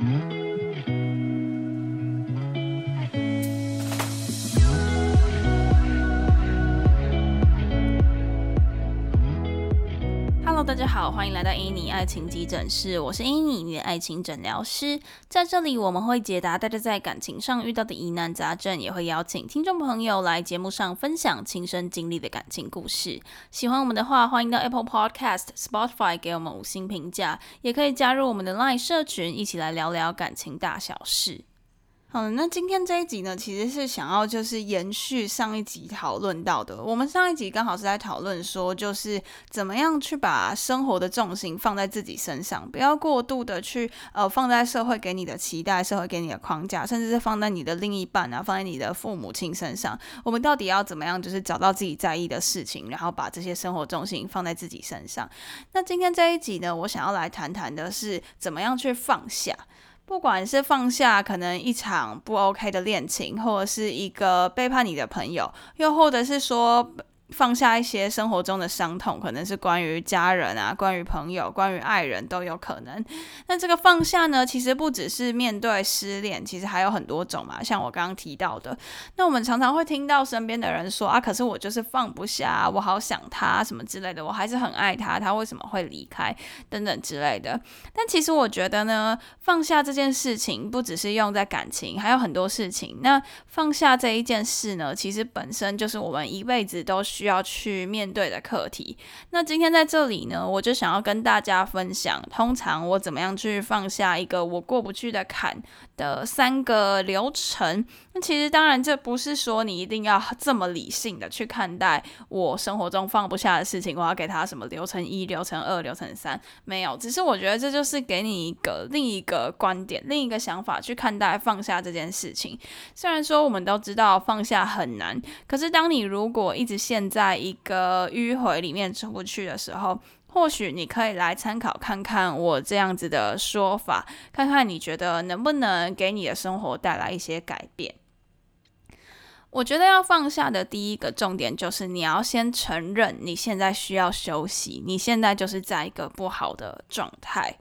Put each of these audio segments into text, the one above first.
Mm-hmm. 大家好，欢迎来到伊妮爱情急诊室，我是伊妮，你的爱情诊疗师。在这里，我们会解答大家在感情上遇到的疑难杂症，也会邀请听众朋友来节目上分享亲身经历的感情故事。喜欢我们的话，欢迎到 Apple Podcast、Spotify 给我们五星评价，也可以加入我们的 Line 社群，一起来聊聊感情大小事。好，那今天这一集呢，其实是想要就是延续上一集讨论到的。我们上一集刚好是在讨论说，就是怎么样去把生活的重心放在自己身上，不要过度的去呃放在社会给你的期待、社会给你的框架，甚至是放在你的另一半啊、放在你的父母亲身上。我们到底要怎么样，就是找到自己在意的事情，然后把这些生活重心放在自己身上。那今天这一集呢，我想要来谈谈的是怎么样去放下。不管是放下可能一场不 OK 的恋情，或者是一个背叛你的朋友，又或者是说。放下一些生活中的伤痛，可能是关于家人啊，关于朋友，关于爱人，都有可能。那这个放下呢，其实不只是面对失恋，其实还有很多种嘛。像我刚刚提到的，那我们常常会听到身边的人说啊，可是我就是放不下，我好想他什么之类的，我还是很爱他，他为什么会离开等等之类的。但其实我觉得呢，放下这件事情不只是用在感情，还有很多事情。那放下这一件事呢，其实本身就是我们一辈子都。需要去面对的课题。那今天在这里呢，我就想要跟大家分享，通常我怎么样去放下一个我过不去的坎的三个流程。那其实当然，这不是说你一定要这么理性的去看待我生活中放不下的事情，我要给他什么流程一、流程二、流程三，没有。只是我觉得这就是给你一个另一个观点、另一个想法去看待放下这件事情。虽然说我们都知道放下很难，可是当你如果一直陷在一个迂回里面出不去的时候，或许你可以来参考看看我这样子的说法，看看你觉得能不能给你的生活带来一些改变。我觉得要放下的第一个重点就是你要先承认你现在需要休息，你现在就是在一个不好的状态。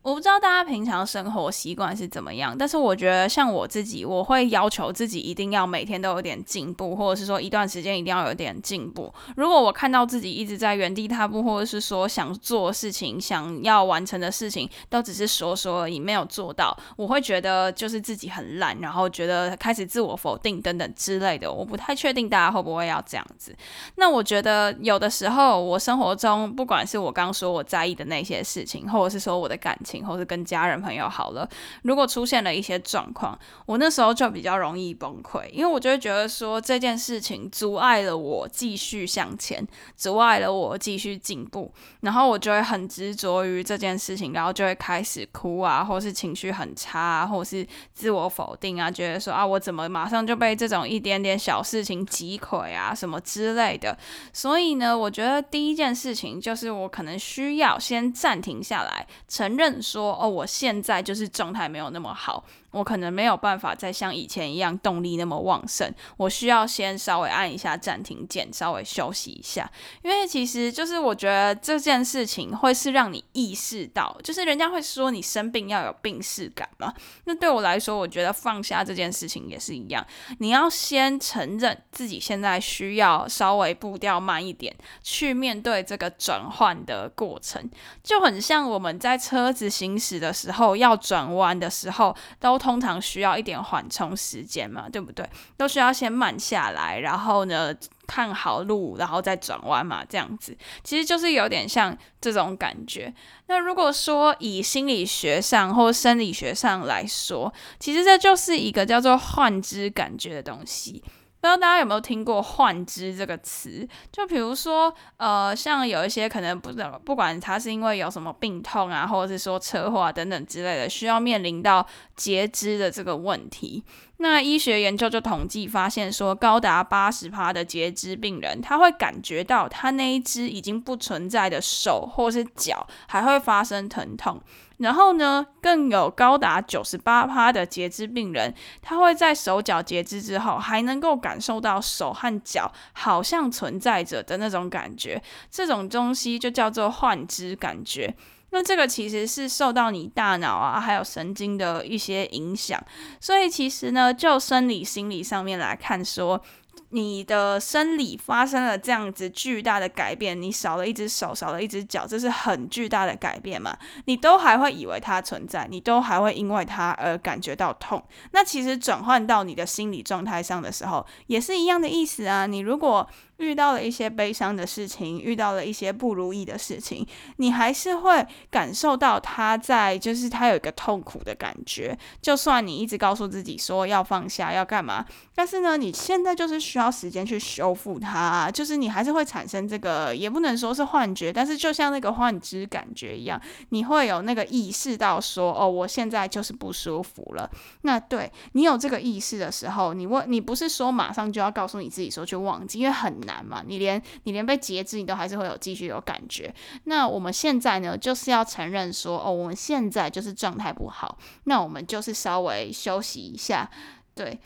我不知道大家平常生活习惯是怎么样，但是我觉得像我自己，我会要求自己一定要每天都有点进步，或者是说一段时间一定要有点进步。如果我看到自己一直在原地踏步，或者是说想做事情、想要完成的事情都只是说说而已，没有做到，我会觉得就是自己很烂，然后觉得开始自我否定等等之类的。我不太确定大家会不会要这样子。那我觉得有的时候，我生活中不管是我刚说我在意的那些事情，或者是说我的感。情或是跟家人朋友好了，如果出现了一些状况，我那时候就比较容易崩溃，因为我就会觉得说这件事情阻碍了我继续向前，阻碍了我继续进步，然后我就会很执着于这件事情，然后就会开始哭啊，或是情绪很差，啊，或是自我否定啊，觉得说啊我怎么马上就被这种一点点小事情击溃啊什么之类的，所以呢，我觉得第一件事情就是我可能需要先暂停下来，承认。说哦，我现在就是状态没有那么好。我可能没有办法再像以前一样动力那么旺盛，我需要先稍微按一下暂停键，稍微休息一下。因为其实就是我觉得这件事情会是让你意识到，就是人家会说你生病要有病视感嘛。那对我来说，我觉得放下这件事情也是一样，你要先承认自己现在需要稍微步调慢一点，去面对这个转换的过程，就很像我们在车子行驶的时候要转弯的时候都。通常需要一点缓冲时间嘛，对不对？都需要先慢下来，然后呢看好路，然后再转弯嘛，这样子其实就是有点像这种感觉。那如果说以心理学上或生理学上来说，其实这就是一个叫做幻知感觉的东西。不知道大家有没有听过“换肢”这个词？就比如说，呃，像有一些可能不怎么，不管他是因为有什么病痛啊，或者是说车祸啊等等之类的，需要面临到截肢的这个问题。那医学研究就统计发现说，高达八十趴的截肢病人，他会感觉到他那一只已经不存在的手或是脚还会发生疼痛。然后呢，更有高达九十八趴的截肢病人，他会在手脚截肢之后，还能够感受到手和脚好像存在着的那种感觉。这种东西就叫做幻肢感觉。那这个其实是受到你大脑啊还有神经的一些影响，所以其实呢，就生理心理上面来看说。你的生理发生了这样子巨大的改变，你少了一只手，少了一只脚，这是很巨大的改变嘛？你都还会以为它存在，你都还会因为它而感觉到痛。那其实转换到你的心理状态上的时候，也是一样的意思啊。你如果遇到了一些悲伤的事情，遇到了一些不如意的事情，你还是会感受到他在，就是他有一个痛苦的感觉。就算你一直告诉自己说要放下，要干嘛，但是呢，你现在就是要时间去修复它，就是你还是会产生这个，也不能说是幻觉，但是就像那个幻知感觉一样，你会有那个意识到说，哦，我现在就是不舒服了。那对你有这个意识的时候，你问你不是说马上就要告诉你自己说去忘记，因为很。难嘛？你连你连被截肢，你都还是会有继续有感觉。那我们现在呢，就是要承认说，哦，我们现在就是状态不好，那我们就是稍微休息一下，对。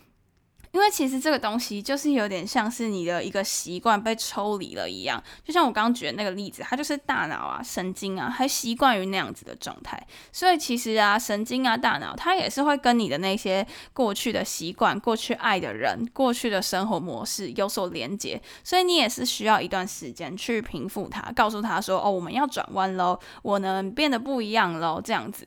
因为其实这个东西就是有点像是你的一个习惯被抽离了一样，就像我刚刚举的那个例子，它就是大脑啊、神经啊，还习惯于那样子的状态，所以其实啊，神经啊、大脑，它也是会跟你的那些过去的习惯、过去爱的人、过去的生活模式有所连接，所以你也是需要一段时间去平复它，告诉他说：“哦，我们要转弯喽，我能变得不一样喽。”这样子。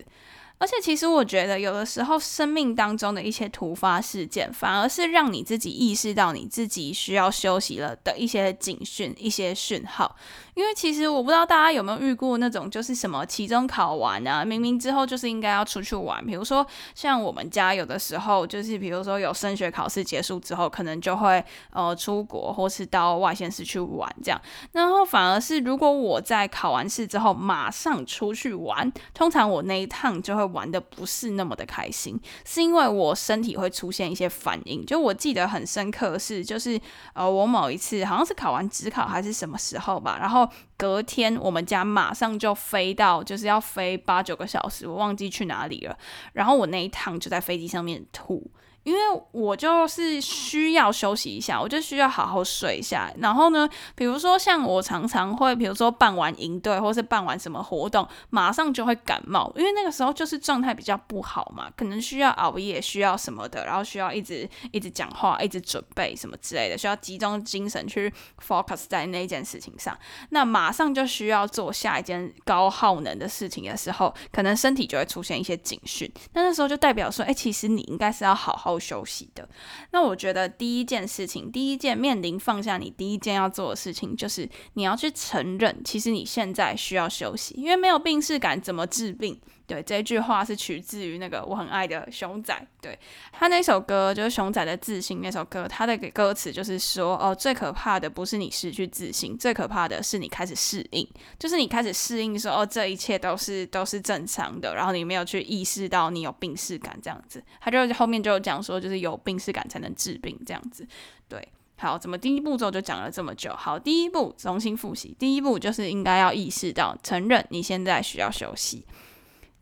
而且，其实我觉得，有的时候生命当中的一些突发事件，反而是让你自己意识到你自己需要休息了的一些警讯、一些讯号。因为其实我不知道大家有没有遇过那种，就是什么期中考完啊，明明之后就是应该要出去玩，比如说像我们家有的时候，就是比如说有升学考试结束之后，可能就会呃出国或是到外县市去玩这样。然后反而是如果我在考完试之后马上出去玩，通常我那一趟就会玩的不是那么的开心，是因为我身体会出现一些反应。就我记得很深刻是，就是呃我某一次好像是考完职考还是什么时候吧，然后。隔天我们家马上就飞到，就是要飞八九个小时，我忘记去哪里了。然后我那一趟就在飞机上面吐。因为我就是需要休息一下，我就需要好好睡一下。然后呢，比如说像我常常会，比如说办完营队或是办完什么活动，马上就会感冒，因为那个时候就是状态比较不好嘛，可能需要熬夜，需要什么的，然后需要一直一直讲话，一直准备什么之类的，需要集中精神去 focus 在那件事情上。那马上就需要做下一件高耗能的事情的时候，可能身体就会出现一些警讯。那那时候就代表说，哎，其实你应该是要好好。休息的，那我觉得第一件事情，第一件面临放下你第一件要做的事情，就是你要去承认，其实你现在需要休息，因为没有病逝感怎么治病？对，这句话是取自于那个我很爱的熊仔，对他那首歌就是熊仔的自信那首歌，他的歌词就是说，哦，最可怕的不是你失去自信，最可怕的是你开始适应，就是你开始适应说，哦，这一切都是都是正常的，然后你没有去意识到你有病逝感这样子，他就后面就讲说，就是有病逝感才能治病这样子，对，好，怎么第一步骤就讲了这么久？好，第一步重新复习，第一步就是应该要意识到承认你现在需要休息。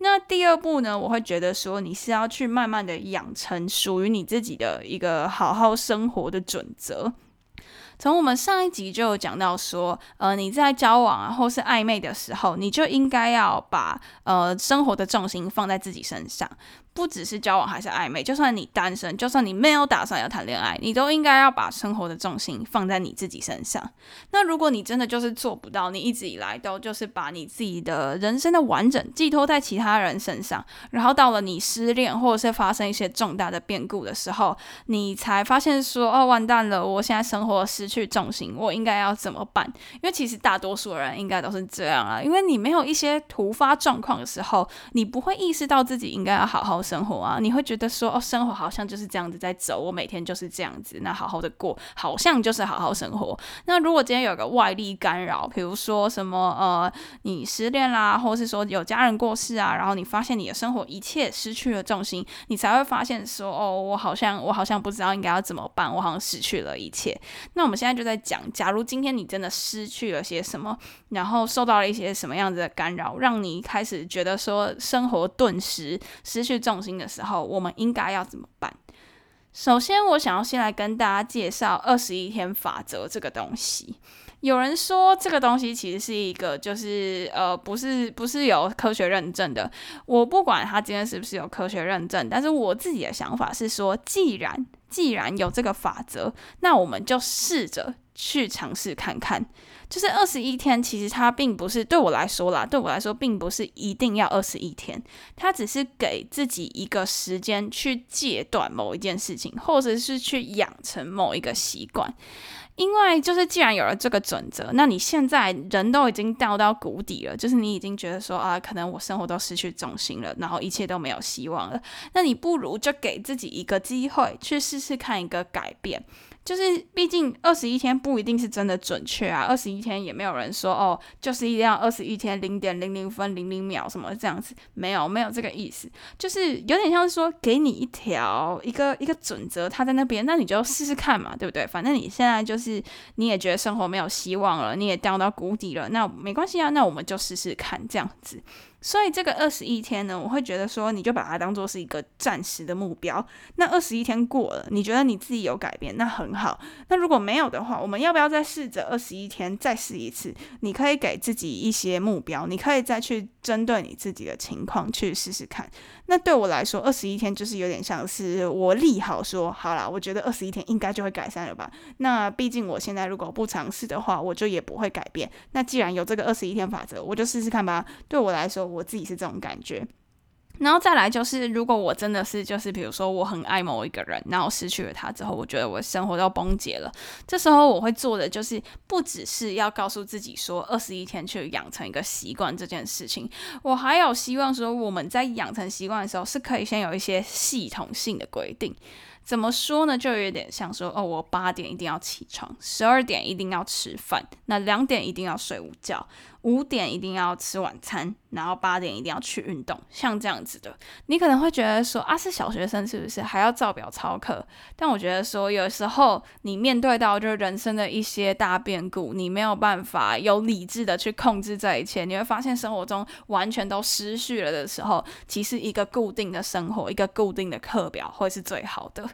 那第二步呢？我会觉得说，你是要去慢慢的养成属于你自己的一个好好生活的准则。从我们上一集就有讲到说，呃，你在交往啊或是暧昧的时候，你就应该要把呃生活的重心放在自己身上。不只是交往还是暧昧，就算你单身，就算你没有打算要谈恋爱，你都应该要把生活的重心放在你自己身上。那如果你真的就是做不到，你一直以来都就是把你自己的人生的完整寄托在其他人身上，然后到了你失恋或者是发生一些重大的变故的时候，你才发现说哦完蛋了，我现在生活失去重心，我应该要怎么办？因为其实大多数人应该都是这样啊，因为你没有一些突发状况的时候，你不会意识到自己应该要好好。生活啊，你会觉得说哦，生活好像就是这样子在走，我每天就是这样子，那好好的过，好像就是好好生活。那如果今天有个外力干扰，比如说什么呃，你失恋啦，或是说有家人过世啊，然后你发现你的生活一切失去了重心，你才会发现说哦，我好像我好像不知道应该要怎么办，我好像失去了一切。那我们现在就在讲，假如今天你真的失去了些什么，然后受到了一些什么样子的干扰，让你开始觉得说生活顿时失去重。重心的时候，我们应该要怎么办？首先，我想要先来跟大家介绍二十一天法则这个东西。有人说这个东西其实是一个，就是呃，不是不是有科学认证的。我不管它今天是不是有科学认证，但是我自己的想法是说，既然既然有这个法则，那我们就试着去尝试看看。就是二十一天，其实它并不是对我来说啦，对我来说并不是一定要二十一天，它只是给自己一个时间去戒断某一件事情，或者是去养成某一个习惯。因为就是既然有了这个准则，那你现在人都已经掉到谷底了，就是你已经觉得说啊，可能我生活都失去重心了，然后一切都没有希望了，那你不如就给自己一个机会，去试试看一个改变。就是，毕竟二十一天不一定是真的准确啊。二十一天也没有人说哦，就是一定要二十一天零点零零分零零秒什么这样子，没有，没有这个意思。就是有点像是说，给你一条一个一个准则，他在那边，那你就试试看嘛，对不对？反正你现在就是你也觉得生活没有希望了，你也掉到谷底了，那没关系啊，那我们就试试看这样子。所以这个二十一天呢，我会觉得说，你就把它当做是一个暂时的目标。那二十一天过了，你觉得你自己有改变，那很好。那如果没有的话，我们要不要再试着二十一天再试一次？你可以给自己一些目标，你可以再去针对你自己的情况去试试看。那对我来说，二十一天就是有点像是我利好说好啦，我觉得二十一天应该就会改善了吧。那毕竟我现在如果不尝试的话，我就也不会改变。那既然有这个二十一天法则，我就试试看吧。对我来说。我自己是这种感觉，然后再来就是，如果我真的是就是，比如说我很爱某一个人，然后失去了他之后，我觉得我生活都崩解了。这时候我会做的就是，不只是要告诉自己说二十一天去养成一个习惯这件事情，我还有希望说我们在养成习惯的时候，是可以先有一些系统性的规定。怎么说呢？就有点像说，哦，我八点一定要起床，十二点一定要吃饭，那两点一定要睡午觉。五点一定要吃晚餐，然后八点一定要去运动，像这样子的，你可能会觉得说啊，是小学生是不是还要照表操课？但我觉得说，有时候你面对到就是人生的一些大变故，你没有办法有理智的去控制这一切，你会发现生活中完全都失去了的时候，其实一个固定的生活，一个固定的课表会是最好的。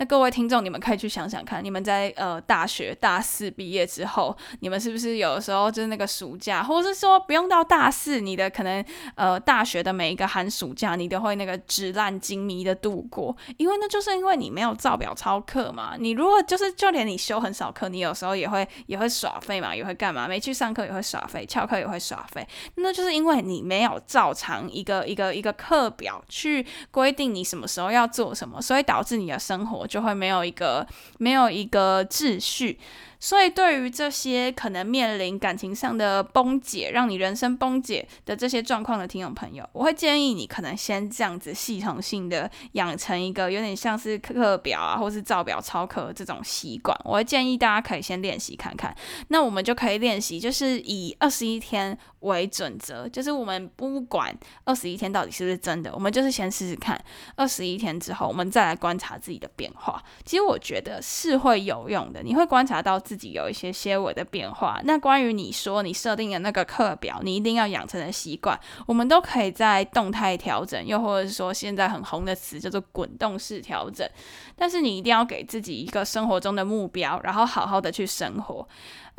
那各位听众，你们可以去想想看，你们在呃大学大四毕业之后，你们是不是有的时候就是那个暑假，或者是说不用到大四，你的可能呃大学的每一个寒暑假，你都会那个纸烂金迷的度过，因为那就是因为你没有照表操课嘛。你如果就是就连你修很少课，你有时候也会也会耍废嘛，也会干嘛？没去上课也会耍废，翘课也会耍废，那就是因为你没有照常一个一个一个课表去规定你什么时候要做什么，所以导致你的生活。就会没有一个没有一个秩序。所以，对于这些可能面临感情上的崩解，让你人生崩解的这些状况的听众朋友，我会建议你可能先这样子系统性的养成一个有点像是课表啊，或是照表操课这种习惯。我会建议大家可以先练习看看。那我们就可以练习，就是以二十一天为准则，就是我们不管二十一天到底是不是真的，我们就是先试试看。二十一天之后，我们再来观察自己的变化。其实我觉得是会有用的，你会观察到。自己有一些些微的变化。那关于你说你设定的那个课表，你一定要养成的习惯，我们都可以在动态调整，又或者是说现在很红的词叫做滚动式调整。但是你一定要给自己一个生活中的目标，然后好好的去生活。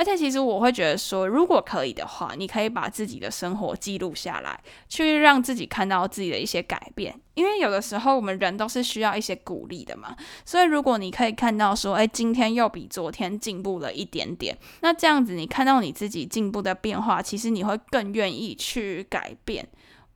而且其实我会觉得说，如果可以的话，你可以把自己的生活记录下来，去让自己看到自己的一些改变。因为有的时候我们人都是需要一些鼓励的嘛。所以如果你可以看到说，哎，今天又比昨天进步了一点点，那这样子你看到你自己进步的变化，其实你会更愿意去改变。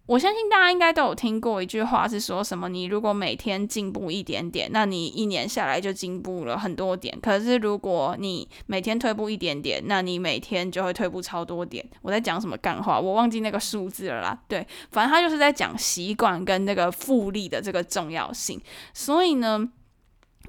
我相信大家应该都有听过一句话，是说什么？你如果每天进步一点点，那你一年下来就进步了很多点。可是如果你每天退步一点点，那你每天就会退步超多点。我在讲什么干话？我忘记那个数字了啦。对，反正他就是在讲习惯跟那个复利的这个重要性。所以呢。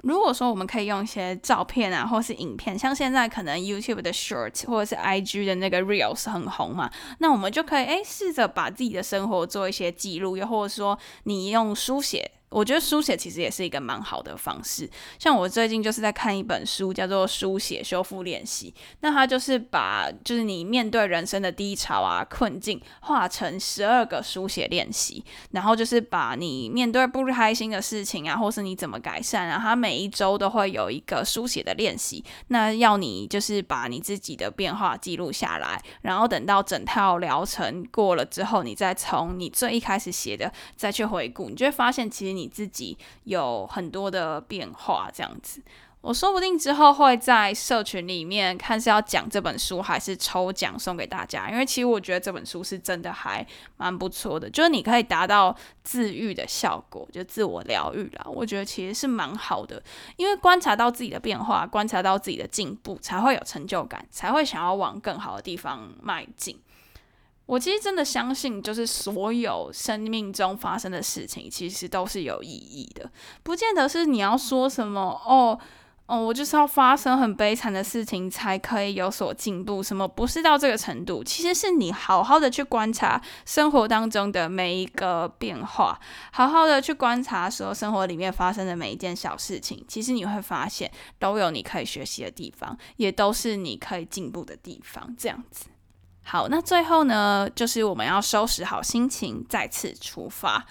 如果说我们可以用一些照片啊，或是影片，像现在可能 YouTube 的 Short 或者是 IG 的那个 Reels 很红嘛，那我们就可以诶试着把自己的生活做一些记录，又或者说你用书写。我觉得书写其实也是一个蛮好的方式。像我最近就是在看一本书，叫做《书写修复练习》。那它就是把就是你面对人生的低潮啊、困境，化成十二个书写练习。然后就是把你面对不开心的事情啊，或是你怎么改善啊，它每一周都会有一个书写的练习。那要你就是把你自己的变化记录下来，然后等到整套疗程过了之后，你再从你最一开始写的再去回顾，你就会发现其实。你自己有很多的变化，这样子，我说不定之后会在社群里面看是要讲这本书，还是抽奖送给大家。因为其实我觉得这本书是真的还蛮不错的，就是你可以达到自愈的效果，就自我疗愈啦。我觉得其实是蛮好的，因为观察到自己的变化，观察到自己的进步，才会有成就感，才会想要往更好的地方迈进。我其实真的相信，就是所有生命中发生的事情，其实都是有意义的，不见得是你要说什么哦哦，我就是要发生很悲惨的事情才可以有所进步，什么不是到这个程度？其实是你好好的去观察生活当中的每一个变化，好好的去观察说生活里面发生的每一件小事情，其实你会发现都有你可以学习的地方，也都是你可以进步的地方，这样子。好，那最后呢，就是我们要收拾好心情，再次出发。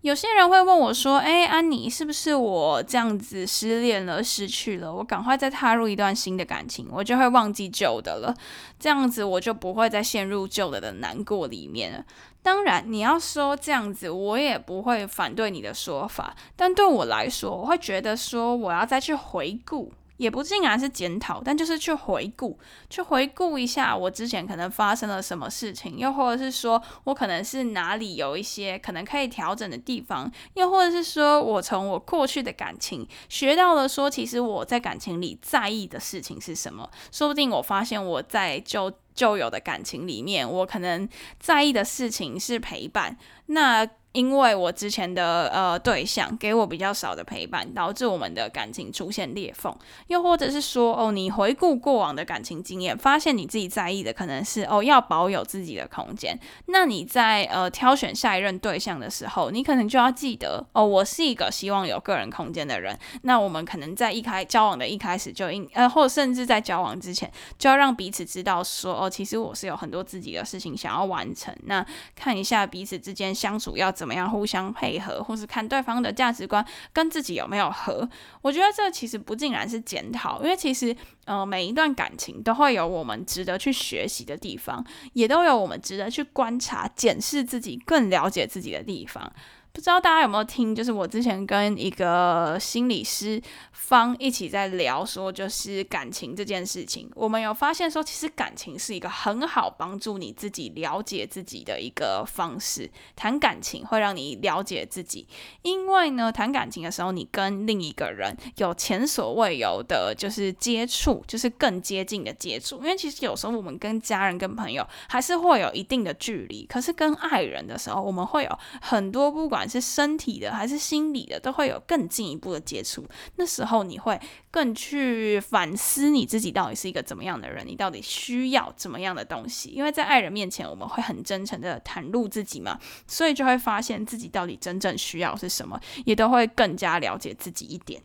有些人会问我说：“哎，安妮，是不是我这样子失恋了，失去了？我赶快再踏入一段新的感情，我就会忘记旧的了，这样子我就不会再陷入旧的的难过里面了。”当然，你要说这样子，我也不会反对你的说法，但对我来说，我会觉得说，我要再去回顾。也不尽然是检讨，但就是去回顾，去回顾一下我之前可能发生了什么事情，又或者是说我可能是哪里有一些可能可以调整的地方，又或者是说我从我过去的感情学到了，说其实我在感情里在意的事情是什么，说不定我发现我在旧旧有的感情里面，我可能在意的事情是陪伴，那。因为我之前的呃对象给我比较少的陪伴，导致我们的感情出现裂缝。又或者是说，哦，你回顾过往的感情经验，发现你自己在意的可能是哦要保有自己的空间。那你在呃挑选下一任对象的时候，你可能就要记得哦，我是一个希望有个人空间的人。那我们可能在一开交往的一开始就应呃，或甚至在交往之前，就要让彼此知道说，哦，其实我是有很多自己的事情想要完成。那看一下彼此之间相处要怎。怎么样互相配合，或是看对方的价值观跟自己有没有合？我觉得这其实不尽然是检讨，因为其实呃每一段感情都会有我们值得去学习的地方，也都有我们值得去观察、检视自己、更了解自己的地方。不知道大家有没有听？就是我之前跟一个心理师方一起在聊，说就是感情这件事情，我们有发现说，其实感情是一个很好帮助你自己了解自己的一个方式。谈感情会让你了解自己，因为呢，谈感情的时候，你跟另一个人有前所未有的，就是接触，就是更接近的接触。因为其实有时候我们跟家人、跟朋友还是会有一定的距离，可是跟爱人的时候，我们会有很多不管。是身体的还是心理的，都会有更进一步的接触。那时候你会更去反思你自己到底是一个怎么样的人，你到底需要怎么样的东西？因为在爱人面前，我们会很真诚的袒露自己嘛，所以就会发现自己到底真正需要是什么，也都会更加了解自己一点。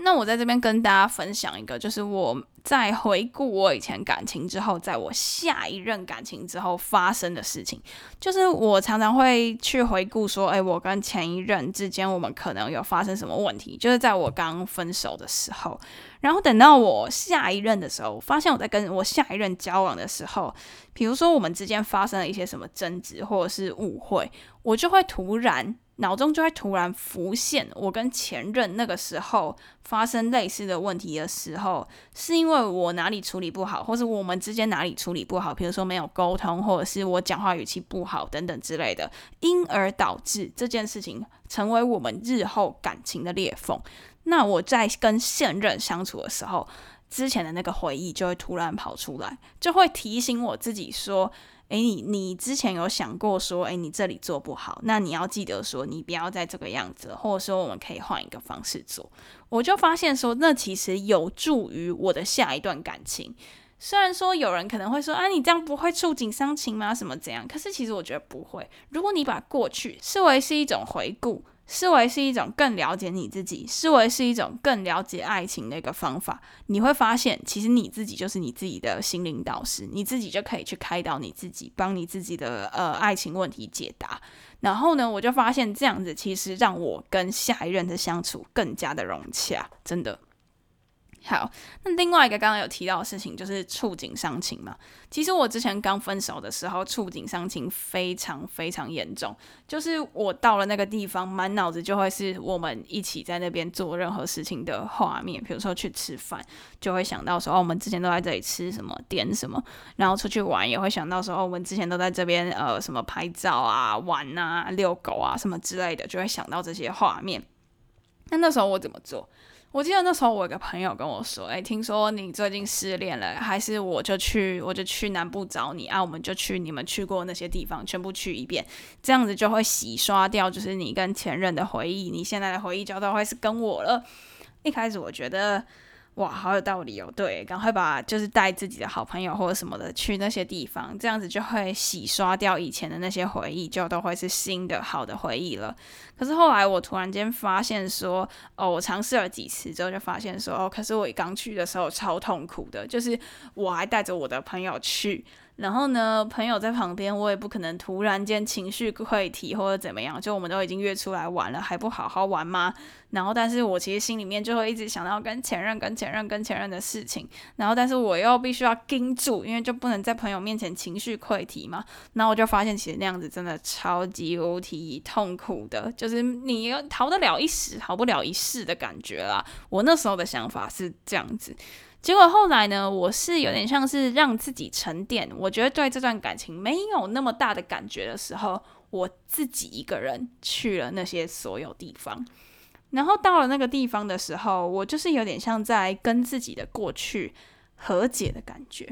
那我在这边跟大家分享一个，就是我在回顾我以前感情之后，在我下一任感情之后发生的事情，就是我常常会去回顾说，哎，我跟前一任之间，我们可能有发生什么问题，就是在我刚分手的时候，然后等到我下一任的时候，发现我在跟我下一任交往的时候，比如说我们之间发生了一些什么争执或者是误会，我就会突然。脑中就会突然浮现，我跟前任那个时候发生类似的问题的时候，是因为我哪里处理不好，或是我们之间哪里处理不好，比如说没有沟通，或者是我讲话语气不好等等之类的，因而导致这件事情成为我们日后感情的裂缝。那我在跟现任相处的时候，之前的那个回忆就会突然跑出来，就会提醒我自己说。诶，你你之前有想过说，诶，你这里做不好，那你要记得说，你不要再这个样子，或者说我们可以换一个方式做。我就发现说，那其实有助于我的下一段感情。虽然说有人可能会说，啊，你这样不会触景伤情吗？什么怎样？可是其实我觉得不会。如果你把过去视为是一种回顾。思维是一种更了解你自己，思维是一种更了解爱情的一个方法。你会发现，其实你自己就是你自己的心灵导师，你自己就可以去开导你自己，帮你自己的呃爱情问题解答。然后呢，我就发现这样子其实让我跟下一任的相处更加的融洽，真的。好，那另外一个刚刚有提到的事情就是触景伤情嘛。其实我之前刚分手的时候，触景伤情非常非常严重。就是我到了那个地方，满脑子就会是我们一起在那边做任何事情的画面。比如说去吃饭，就会想到说哦，我们之前都在这里吃什么，点什么。然后出去玩也会想到说哦，我们之前都在这边呃什么拍照啊、玩啊、遛狗啊什么之类的，就会想到这些画面。那那时候我怎么做？我记得那时候我有个朋友跟我说：“哎，听说你最近失恋了，还是我就去，我就去南部找你啊，我们就去你们去过那些地方，全部去一遍，这样子就会洗刷掉，就是你跟前任的回忆，你现在的回忆就都会是跟我了。”一开始我觉得。哇，好有道理哦！对，赶快把就是带自己的好朋友或者什么的去那些地方，这样子就会洗刷掉以前的那些回忆，就都会是新的好的回忆了。可是后来我突然间发现说，哦，我尝试了几次之后就发现说，哦，可是我刚去的时候超痛苦的，就是我还带着我的朋友去。然后呢，朋友在旁边，我也不可能突然间情绪溃堤或者怎么样。就我们都已经约出来玩了，还不好好玩吗？然后，但是我其实心里面就会一直想到跟前任、跟前任、跟前任的事情。然后，但是我又必须要盯住，因为就不能在朋友面前情绪溃堤嘛。然后我就发现，其实那样子真的超级无敌痛苦的，就是你逃得了一时，逃不了一世的感觉啦。我那时候的想法是这样子。结果后来呢，我是有点像是让自己沉淀，我觉得对这段感情没有那么大的感觉的时候，我自己一个人去了那些所有地方，然后到了那个地方的时候，我就是有点像在跟自己的过去和解的感觉。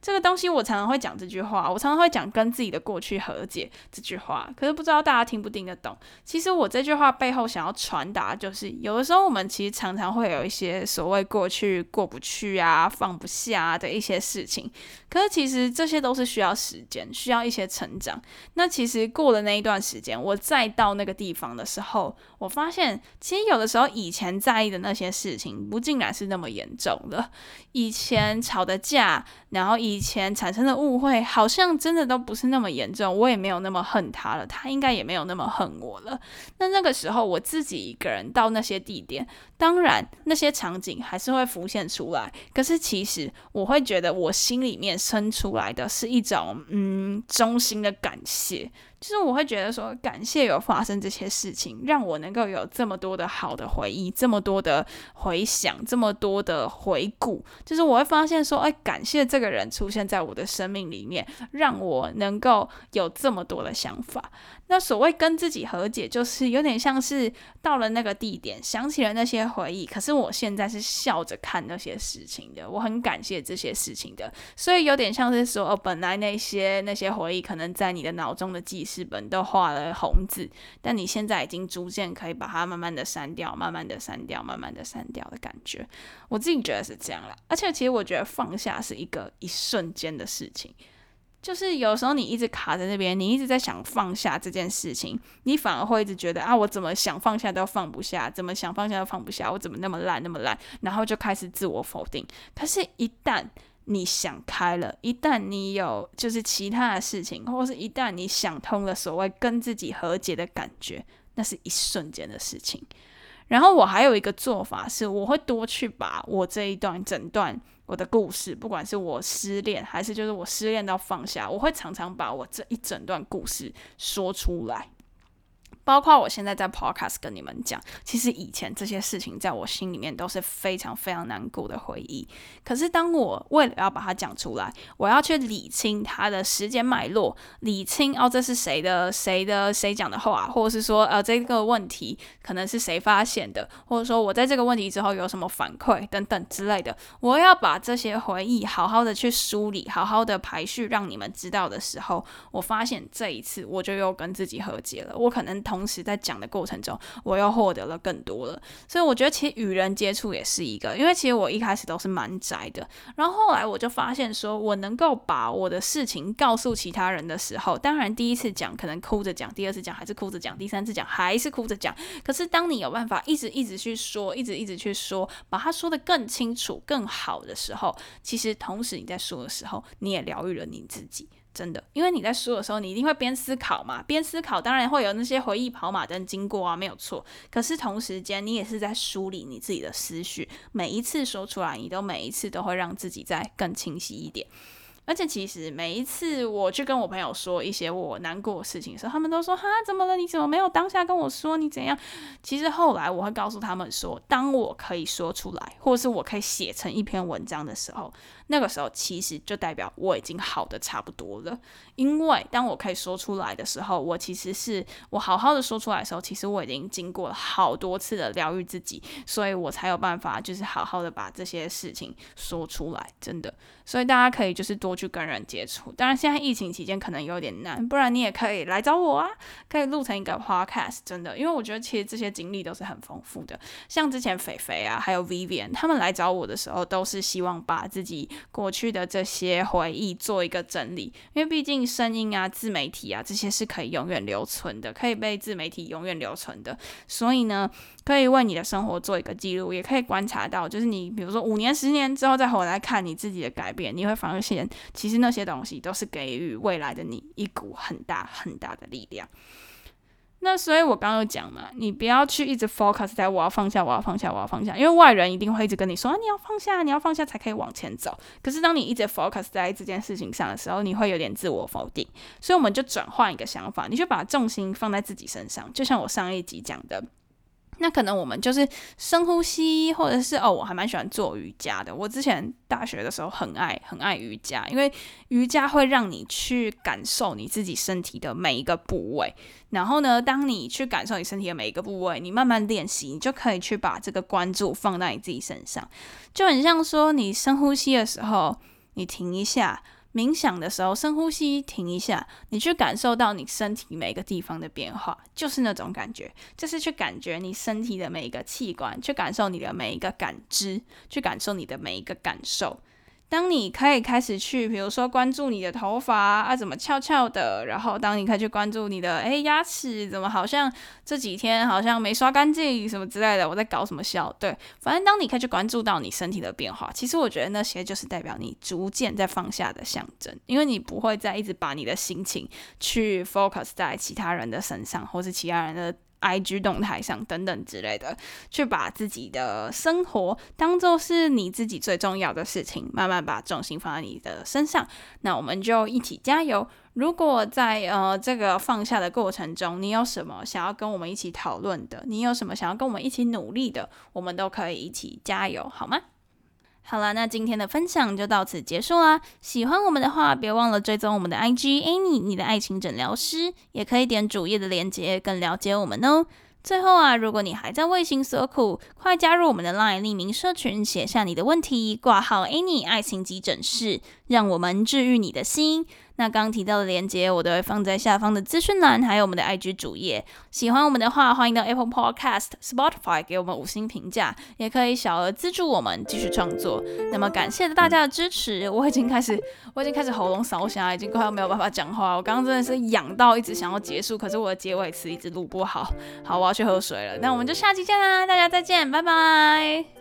这个东西我常常会讲这句话，我常常会讲跟自己的过去和解这句话，可是不知道大家听不听得懂。其实我这句话背后想要传达，就是有的时候我们其实常常会有一些所谓过去过不去啊、放不下的一些事情，可是其实这些都是需要时间、需要一些成长。那其实过了那一段时间，我再到那个地方的时候，我发现其实有的时候以前在意的那些事情，不竟然是那么严重的。以前吵的架，然后以前产生的误会，好像真的都不是那么严重，我也没有那么恨他了，他应该也没有那么恨我了。那那个时候，我自己一个人到那些地点，当然那些场景还是会浮现出来，可是其实我会觉得，我心里面生出来的是一种嗯衷心的感谢。就是我会觉得说，感谢有发生这些事情，让我能够有这么多的好的回忆，这么多的回想，这么多的回顾。就是我会发现说，哎，感谢这个人出现在我的生命里面，让我能够有这么多的想法。那所谓跟自己和解，就是有点像是到了那个地点，想起了那些回忆，可是我现在是笑着看那些事情的，我很感谢这些事情的，所以有点像是说，哦，本来那些那些回忆可能在你的脑中的记事本都画了红字，但你现在已经逐渐可以把它慢慢的删掉，慢慢的删掉，慢慢的删掉的感觉，我自己觉得是这样啦。而且其实我觉得放下是一个一瞬间的事情。就是有时候你一直卡在那边，你一直在想放下这件事情，你反而会一直觉得啊，我怎么想放下都放不下，怎么想放下都放不下，我怎么那么烂那么烂，然后就开始自我否定。可是，一旦你想开了，一旦你有就是其他的事情，或是一旦你想通了所谓跟自己和解的感觉，那是一瞬间的事情。然后我还有一个做法是，我会多去把我这一段整段。我的故事，不管是我失恋，还是就是我失恋到放下，我会常常把我这一整段故事说出来。包括我现在在 Podcast 跟你们讲，其实以前这些事情在我心里面都是非常非常难过的回忆。可是当我为了要把它讲出来，我要去理清它的时间脉络，理清哦这是谁的谁的谁讲的话，或者是说呃这个问题可能是谁发现的，或者说我在这个问题之后有什么反馈等等之类的，我要把这些回忆好好的去梳理，好好的排序，让你们知道的时候，我发现这一次我就又跟自己和解了。我可能同同时在讲的过程中，我又获得了更多了。所以我觉得其实与人接触也是一个，因为其实我一开始都是蛮宅的，然后后来我就发现说，我能够把我的事情告诉其他人的时候，当然第一次讲可能哭着讲，第二次讲还是哭着讲，第三次讲还是哭着讲。可是当你有办法一直一直去说，一直一直去说，把它说的更清楚、更好的时候，其实同时你在说的时候，你也疗愈了你自己。真的，因为你在说的时候，你一定会边思考嘛，边思考，当然会有那些回忆跑马灯经过啊，没有错。可是同时间，你也是在梳理你自己的思绪，每一次说出来，你都每一次都会让自己再更清晰一点。而且其实每一次我去跟我朋友说一些我难过的事情的时候，他们都说哈怎么了？你怎么没有当下跟我说你怎样？其实后来我会告诉他们说，当我可以说出来，或者是我可以写成一篇文章的时候，那个时候其实就代表我已经好的差不多了。因为当我可以说出来的时候，我其实是我好好的说出来的时候，其实我已经经过了好多次的疗愈自己，所以我才有办法就是好好的把这些事情说出来。真的，所以大家可以就是多。去跟人接触，当然现在疫情期间可能有点难，不然你也可以来找我啊，可以录成一个 podcast，真的，因为我觉得其实这些经历都是很丰富的。像之前肥肥啊，还有 Vivian 他们来找我的时候，都是希望把自己过去的这些回忆做一个整理，因为毕竟声音啊、自媒体啊这些是可以永远留存的，可以被自媒体永远留存的，所以呢。可以为你的生活做一个记录，也可以观察到，就是你比如说五年、十年之后再回来看你自己的改变，你会发现其实那些东西都是给予未来的你一股很大很大的力量。那所以我刚刚讲嘛，你不要去一直 focus 在我要放下，我要放下，我要放下，因为外人一定会一直跟你说啊，你要放下，你要放下才可以往前走。可是当你一直 focus 在这件事情上的时候，你会有点自我否定。所以我们就转换一个想法，你就把重心放在自己身上，就像我上一集讲的。那可能我们就是深呼吸，或者是哦，我还蛮喜欢做瑜伽的。我之前大学的时候很爱很爱瑜伽，因为瑜伽会让你去感受你自己身体的每一个部位。然后呢，当你去感受你身体的每一个部位，你慢慢练习，你就可以去把这个关注放在你自己身上，就很像说你深呼吸的时候，你停一下。冥想的时候，深呼吸，停一下，你去感受到你身体每个地方的变化，就是那种感觉，就是去感觉你身体的每一个器官，去感受你的每一个感知，去感受你的每一个感受。当你可以开始去，比如说关注你的头发啊怎么翘翘的，然后当你可以去关注你的诶牙齿怎么好像这几天好像没刷干净什么之类的，我在搞什么笑？对，反正当你可以去关注到你身体的变化，其实我觉得那些就是代表你逐渐在放下的象征，因为你不会再一直把你的心情去 focus 在其他人的身上，或是其他人的。IG 动态上等等之类的，去把自己的生活当做是你自己最重要的事情，慢慢把重心放在你的身上。那我们就一起加油。如果在呃这个放下的过程中，你有什么想要跟我们一起讨论的，你有什么想要跟我们一起努力的，我们都可以一起加油，好吗？好了，那今天的分享就到此结束啦。喜欢我们的话，别忘了追踪我们的 IG Annie，你的爱情诊疗师，也可以点主页的链接，更了解我们哦。最后啊，如果你还在为情所苦，快加入我们的 LINE 匿名社群，写下你的问题，挂号 Annie 爱情急诊室，让我们治愈你的心。那刚提到的链接，我都会放在下方的资讯栏，还有我们的 IG 主页。喜欢我们的话，欢迎到 Apple Podcast、Spotify 给我们五星评价，也可以小额资助我们继续创作。那么感谢大家的支持，我已经开始，我已经开始喉咙烧哑，已经快要没有办法讲话。我刚刚真的是痒到一直想要结束，可是我的结尾词一直录不好。好，我要去喝水了。那我们就下期见啦，大家再见，拜拜。